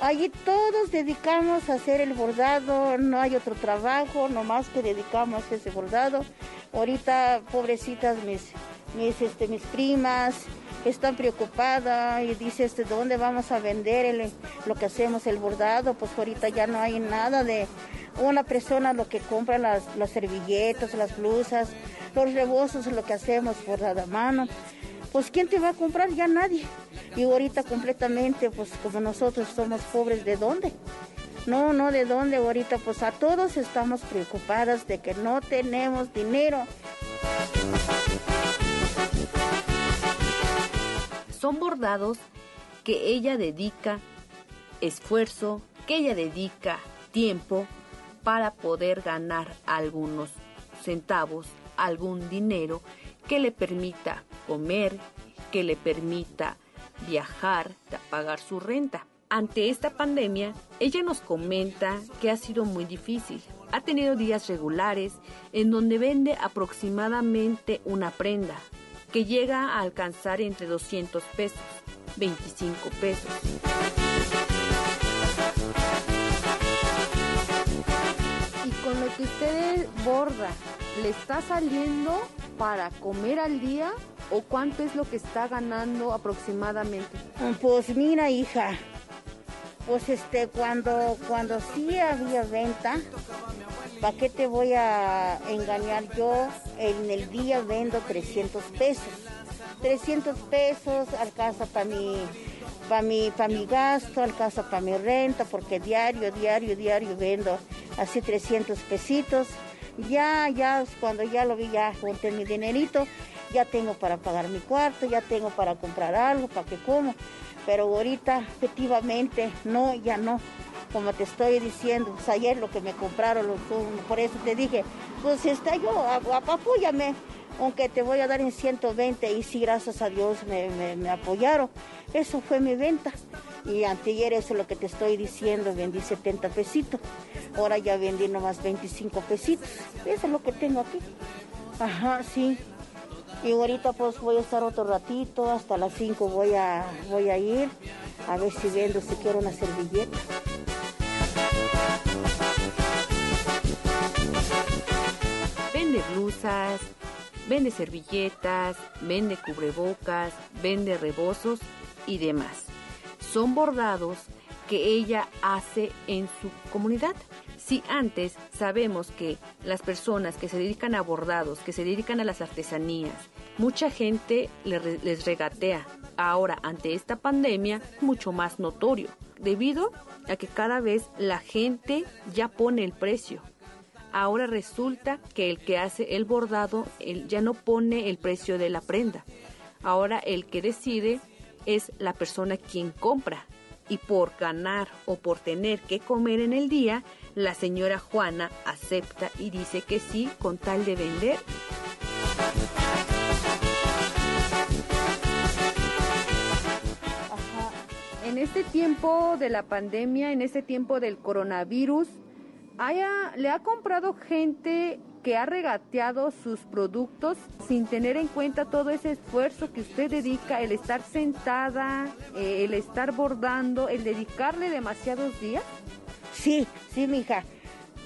Allí todos dedicamos a hacer el bordado, no hay otro trabajo, nomás que dedicamos a ese bordado. Ahorita, pobrecitas mis, mis, este, mis primas, están preocupadas y dicen, este, ¿dónde vamos a vender lo que hacemos, el bordado? Pues ahorita ya no hay nada de una persona lo que compra las, las servilletas, las blusas, los rebozos, lo que hacemos bordado a mano pues ¿quién te va a comprar? Ya nadie. Y ahorita completamente, pues como nosotros somos pobres, ¿de dónde? No, no, ¿de dónde? Ahorita pues a todos estamos preocupadas de que no tenemos dinero. Son bordados que ella dedica esfuerzo, que ella dedica tiempo para poder ganar algunos centavos, algún dinero que le permita comer, que le permita viajar, pagar su renta. Ante esta pandemia, ella nos comenta que ha sido muy difícil. Ha tenido días regulares en donde vende aproximadamente una prenda, que llega a alcanzar entre 200 pesos, 25 pesos. Con lo que usted borda, ¿le está saliendo para comer al día o cuánto es lo que está ganando aproximadamente? Pues mira, hija, pues este cuando cuando sí había venta, ¿para qué te voy a engañar yo? En el día vendo 300 pesos. 300 pesos alcanza para mi para mi, para mi gasto, alcanza para mi renta, porque diario, diario, diario vendo así 300 pesitos ya, ya, cuando ya lo vi, ya junté mi dinerito, ya tengo para pagar mi cuarto, ya tengo para comprar algo, para que como. Pero ahorita, efectivamente, no, ya no. Como te estoy diciendo, pues ayer lo que me compraron, por eso te dije, pues está yo, apóyame aunque te voy a dar en 120 y sí, gracias a Dios me, apoyaron. Eso fue mi venta. Y anteayer eso es lo que te estoy diciendo, vendí 70 pesitos. Ahora ya vendí nomás 25 pesitos. Eso es lo que tengo aquí. Ajá, sí. Y ahorita pues voy a estar otro ratito, hasta las 5 voy a, voy a ir a ver si vendo, si quiero una servilleta. Vende blusas, Vende servilletas, vende cubrebocas, vende rebozos y demás. Son bordados que ella hace en su comunidad. Si antes sabemos que las personas que se dedican a bordados, que se dedican a las artesanías, mucha gente les regatea. Ahora, ante esta pandemia, mucho más notorio, debido a que cada vez la gente ya pone el precio ahora resulta que el que hace el bordado ya no pone el precio de la prenda. Ahora el que decide es la persona quien compra. Y por ganar o por tener que comer en el día, la señora Juana acepta y dice que sí con tal de vender. En este tiempo de la pandemia, en este tiempo del coronavirus, haya, le ha comprado gente que ha regateado sus productos sin tener en cuenta todo ese esfuerzo que usted dedica, el estar sentada, eh, el estar bordando, el dedicarle demasiados días? Sí, sí, mija.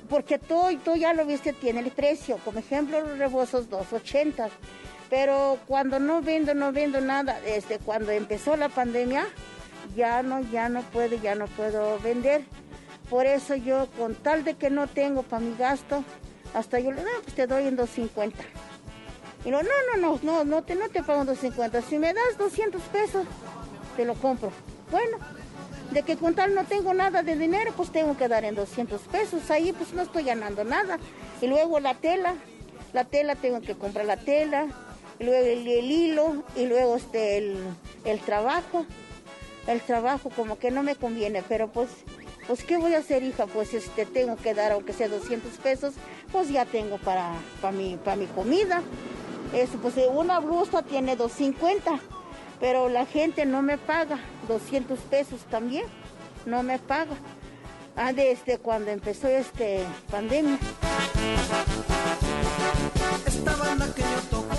Porque tú, tú ya lo viste, tiene el precio. Como ejemplo, los rebosos 2.80. Pero cuando no vendo, no vendo nada. Desde cuando empezó la pandemia, ya no, ya no puedo, ya no puedo vender. Por eso yo, con tal de que no tengo para mi gasto, hasta yo le digo, pues te doy en 250. Y no, no, no, no, no, no te, no te pago en 250. Si me das 200 pesos, te lo compro. Bueno, de que con tal no tengo nada de dinero, pues tengo que dar en 200 pesos. Ahí pues no estoy ganando nada. Y luego la tela, la tela tengo que comprar la tela, luego el, el hilo, y luego este, el, el trabajo. El trabajo como que no me conviene, pero pues pues ¿qué voy a hacer, hija? Pues este, tengo que dar, aunque sea 200 pesos, pues ya tengo para, para, mi, para mi comida. Eso, pues una blusa tiene 250, pero la gente no me paga 200 pesos también, no me paga. Ah, desde cuando empezó este pandemia. Esta banda que yo toco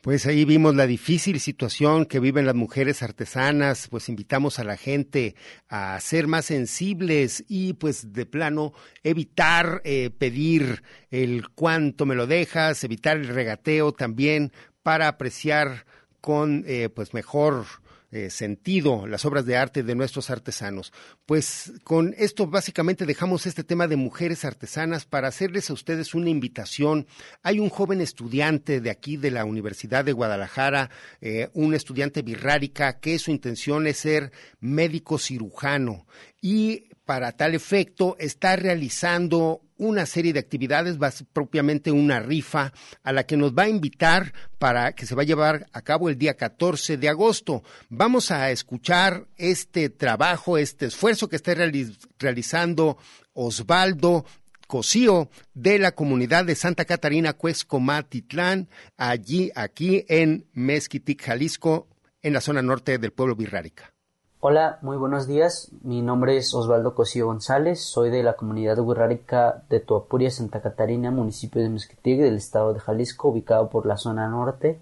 pues ahí vimos la difícil situación que viven las mujeres artesanas, pues invitamos a la gente a ser más sensibles y pues de plano evitar eh, pedir el cuánto me lo dejas, evitar el regateo también para apreciar con eh, pues mejor eh, sentido las obras de arte de nuestros artesanos. Pues con esto básicamente dejamos este tema de mujeres artesanas para hacerles a ustedes una invitación. Hay un joven estudiante de aquí de la Universidad de Guadalajara, eh, un estudiante birrárica, que su intención es ser médico cirujano y para tal efecto está realizando una serie de actividades, va propiamente una rifa a la que nos va a invitar para que se va a llevar a cabo el día 14 de agosto. Vamos a escuchar este trabajo, este esfuerzo que está realizando Osvaldo Cosío de la comunidad de Santa Catarina Cuescomatitlán, allí, aquí en Mezquitic, Jalisco, en la zona norte del pueblo Virrárica. Hola, muy buenos días. Mi nombre es Osvaldo Cosío González. Soy de la comunidad guerrárica de Tuapuria, Santa Catarina, municipio de Mezquitic, del estado de Jalisco, ubicado por la zona norte.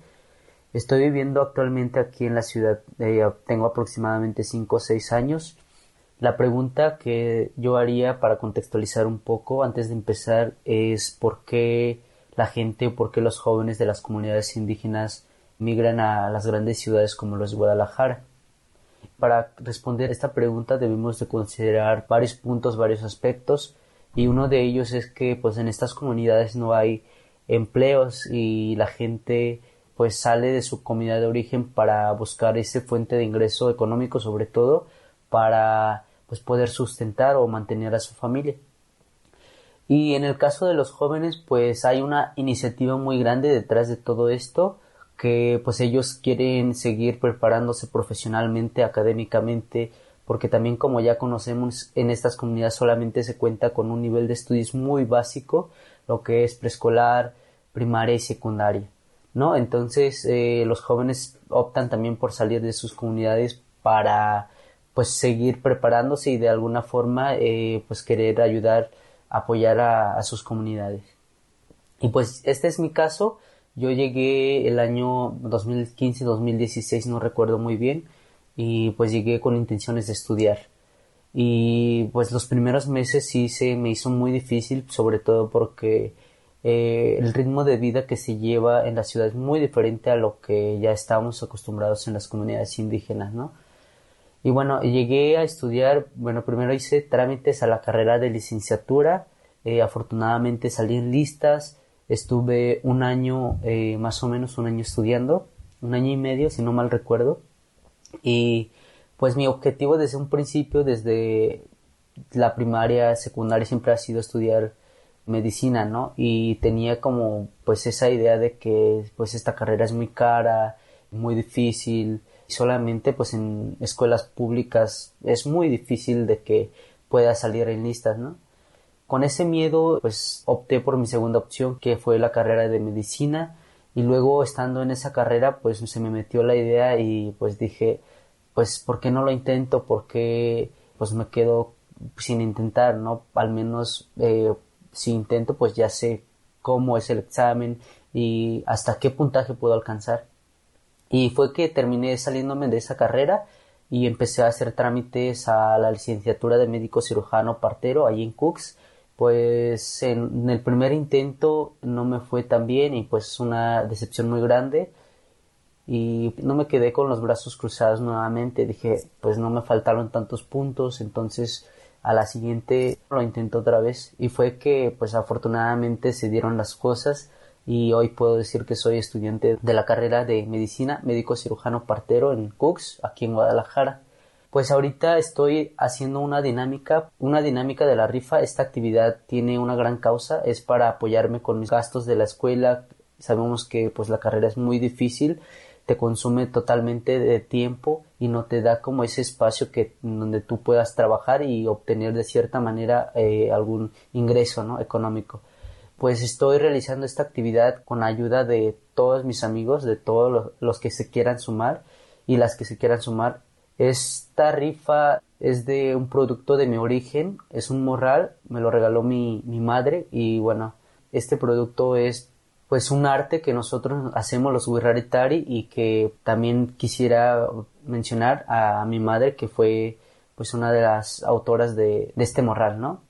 Estoy viviendo actualmente aquí en la ciudad. Eh, tengo aproximadamente 5 o 6 años. La pregunta que yo haría para contextualizar un poco antes de empezar es por qué la gente, por qué los jóvenes de las comunidades indígenas migran a las grandes ciudades como los de Guadalajara para responder esta pregunta debemos de considerar varios puntos, varios aspectos y uno de ellos es que pues en estas comunidades no hay empleos y la gente pues sale de su comunidad de origen para buscar esa fuente de ingreso económico sobre todo para pues poder sustentar o mantener a su familia. Y en el caso de los jóvenes pues hay una iniciativa muy grande detrás de todo esto que pues ellos quieren seguir preparándose profesionalmente, académicamente, porque también como ya conocemos en estas comunidades solamente se cuenta con un nivel de estudios muy básico, lo que es preescolar, primaria y secundaria, ¿no? Entonces eh, los jóvenes optan también por salir de sus comunidades para pues seguir preparándose y de alguna forma eh, pues querer ayudar, apoyar a, a sus comunidades. Y pues este es mi caso, yo llegué el año 2015-2016, no recuerdo muy bien, y pues llegué con intenciones de estudiar. Y pues los primeros meses sí se me hizo muy difícil, sobre todo porque eh, el ritmo de vida que se lleva en la ciudad es muy diferente a lo que ya estábamos acostumbrados en las comunidades indígenas, ¿no? Y bueno, llegué a estudiar, bueno, primero hice trámites a la carrera de licenciatura, eh, afortunadamente salí en listas, Estuve un año, eh, más o menos un año estudiando, un año y medio, si no mal recuerdo. Y pues mi objetivo desde un principio, desde la primaria, secundaria, siempre ha sido estudiar medicina, ¿no? Y tenía como pues esa idea de que pues esta carrera es muy cara muy difícil. Solamente pues en escuelas públicas es muy difícil de que pueda salir en listas, ¿no? Con ese miedo pues opté por mi segunda opción que fue la carrera de medicina y luego estando en esa carrera pues se me metió la idea y pues dije pues ¿por qué no lo intento? ¿Por qué pues me quedo sin intentar, ¿no? Al menos eh, si intento pues ya sé cómo es el examen y hasta qué puntaje puedo alcanzar. Y fue que terminé saliéndome de esa carrera y empecé a hacer trámites a la licenciatura de médico cirujano partero ahí en Cooks. Pues en, el primer intento no me fue tan bien y pues una decepción muy grande. Y no me quedé con los brazos cruzados nuevamente. Dije, pues no me faltaron tantos puntos, entonces a la siguiente lo intento otra vez. Y fue que pues afortunadamente se dieron las cosas. Y hoy puedo decir que soy estudiante de la carrera de medicina médico cirujano partero en Cooks aquí en Guadalajara pues ahorita estoy haciendo una dinámica una dinámica de la rifa. Esta actividad tiene una gran causa es para apoyarme con mis gastos de la escuela. Sabemos que pues la carrera es muy difícil te consume totalmente de tiempo y no te da como ese espacio que donde tú puedas trabajar y obtener de cierta manera eh, algún ingreso ¿no? económico. Pues estoy realizando esta actividad con ayuda de todos mis amigos de todos los, los que se quieran sumar y las que se quieran sumar esta rifa es de un producto de mi origen es un morral me lo regaló mi, mi madre y bueno este producto es pues un arte que nosotros hacemos los Wirraritari y que también quisiera mencionar a, mi madre que fue pues una de las autoras de, este morral, ¿no?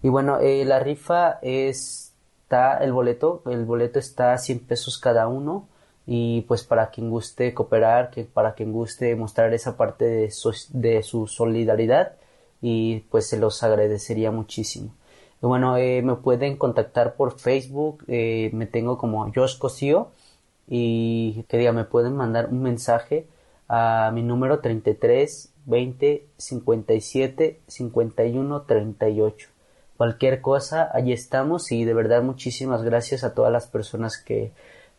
Y bueno, eh, la rifa está el boleto, el boleto está a 100 pesos cada uno y pues para quien guste cooperar, que para quien guste mostrar esa parte de de su solidaridad y pues se los agradecería muchísimo. Bueno, eh, me pueden contactar por Facebook, eh, me tengo como Josh Cosío y que diga, me pueden mandar un mensaje a mi número 33 20 57 51 38. Cualquier cosa, allí estamos y de verdad muchísimas gracias a todas las personas que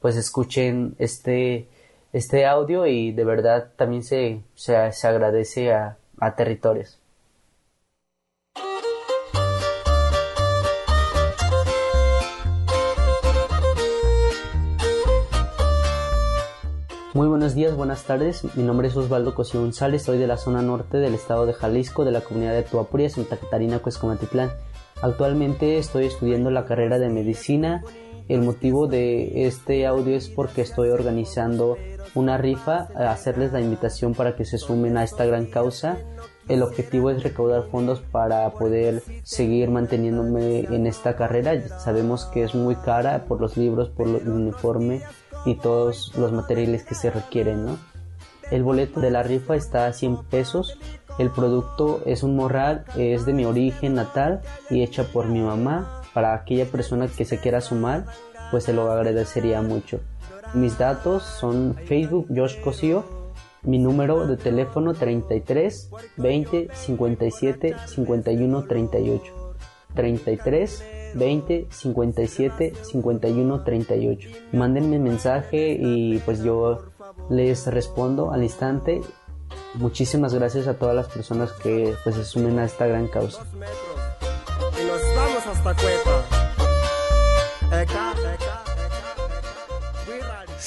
pues escuchen este, este audio y de verdad también se, se, agradece a, a territorios. Muy buenos días, buenas tardes. Mi nombre es Osvaldo Cosío González, soy de la zona norte del estado de Jalisco, de la comunidad de Tuapuria, Santa Catarina, Cuescomatitlán. Actualmente estoy estudiando la carrera de medicina. El motivo de este audio es porque estoy organizando una rifa, a hacerles la invitación para que se sumen a esta gran causa. El objetivo es recaudar fondos para poder seguir manteniéndome en esta carrera. Sabemos que es muy cara por los libros, por el uniforme y todos los materiales que se requieren, ¿no? El boleto de la rifa está a 100 pesos. El producto es un morral, es de mi origen natal y hecha por mi mamá. Para aquella persona que se quiera sumar, pues se lo agradecería mucho. Mis datos son Facebook Josh Cosío, mi número de teléfono 33 20 57 51 38. 33 20 57 51 38. Mándenme mensaje y pues yo les respondo al instante. Muchísimas gracias a todas las personas que pues se sumen a esta gran causa.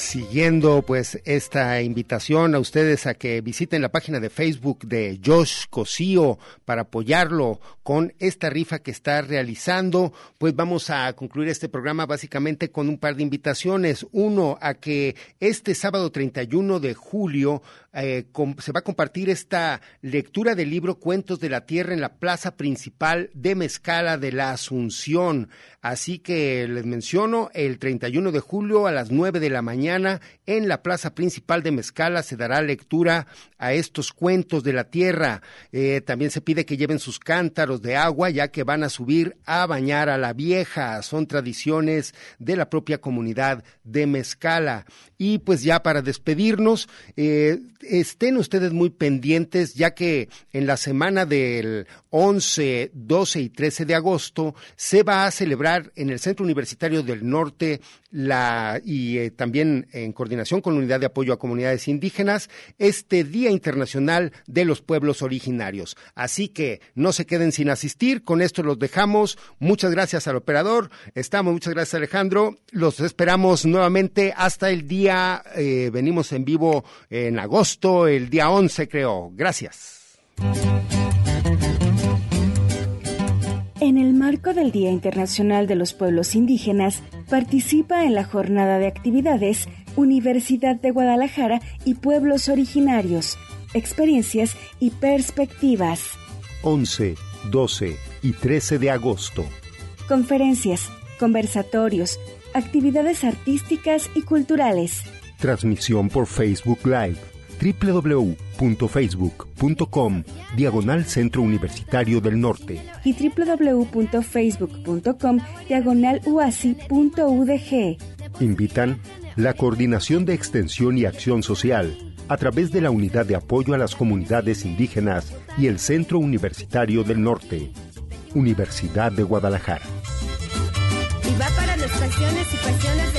Siguiendo pues esta invitación a ustedes a que visiten la página de Facebook de Josh Cosío para apoyarlo con esta rifa que está realizando, pues vamos a concluir este programa básicamente con un par de invitaciones. Uno, a que este sábado 31 de julio eh, se va a compartir esta lectura del libro Cuentos de la Tierra en la plaza principal de Mezcala de la Asunción. Así que les menciono, el 31 de julio a las 9 de la mañana en la plaza principal de Mezcala se dará lectura a estos cuentos de la tierra. Eh, también se pide que lleven sus cántaros de agua ya que van a subir a bañar a la vieja. Son tradiciones de la propia comunidad de Mezcala. Y pues ya para despedirnos, eh, estén ustedes muy pendientes, ya que en la semana del 11, 12 y 13 de agosto se va a celebrar en el Centro Universitario del Norte la, y eh, también en coordinación con la Unidad de Apoyo a Comunidades Indígenas este Día Internacional de los Pueblos Originarios. Así que no se queden sin asistir, con esto los dejamos. Muchas gracias al operador, estamos, muchas gracias Alejandro, los esperamos nuevamente hasta el día, eh, venimos en vivo en agosto, el día 11 creo. Gracias. Marco del Día Internacional de los Pueblos Indígenas, participa en la jornada de actividades Universidad de Guadalajara y Pueblos Originarios, experiencias y perspectivas. 11, 12 y 13 de agosto. Conferencias, conversatorios, actividades artísticas y culturales. Transmisión por Facebook Live www.facebook.com Diagonal Centro Universitario del Norte y www.facebook.com Diagonal UASI.udg. Invitan la Coordinación de Extensión y Acción Social a través de la Unidad de Apoyo a las Comunidades Indígenas y el Centro Universitario del Norte, Universidad de Guadalajara. Y va para las pasiones y pasiones de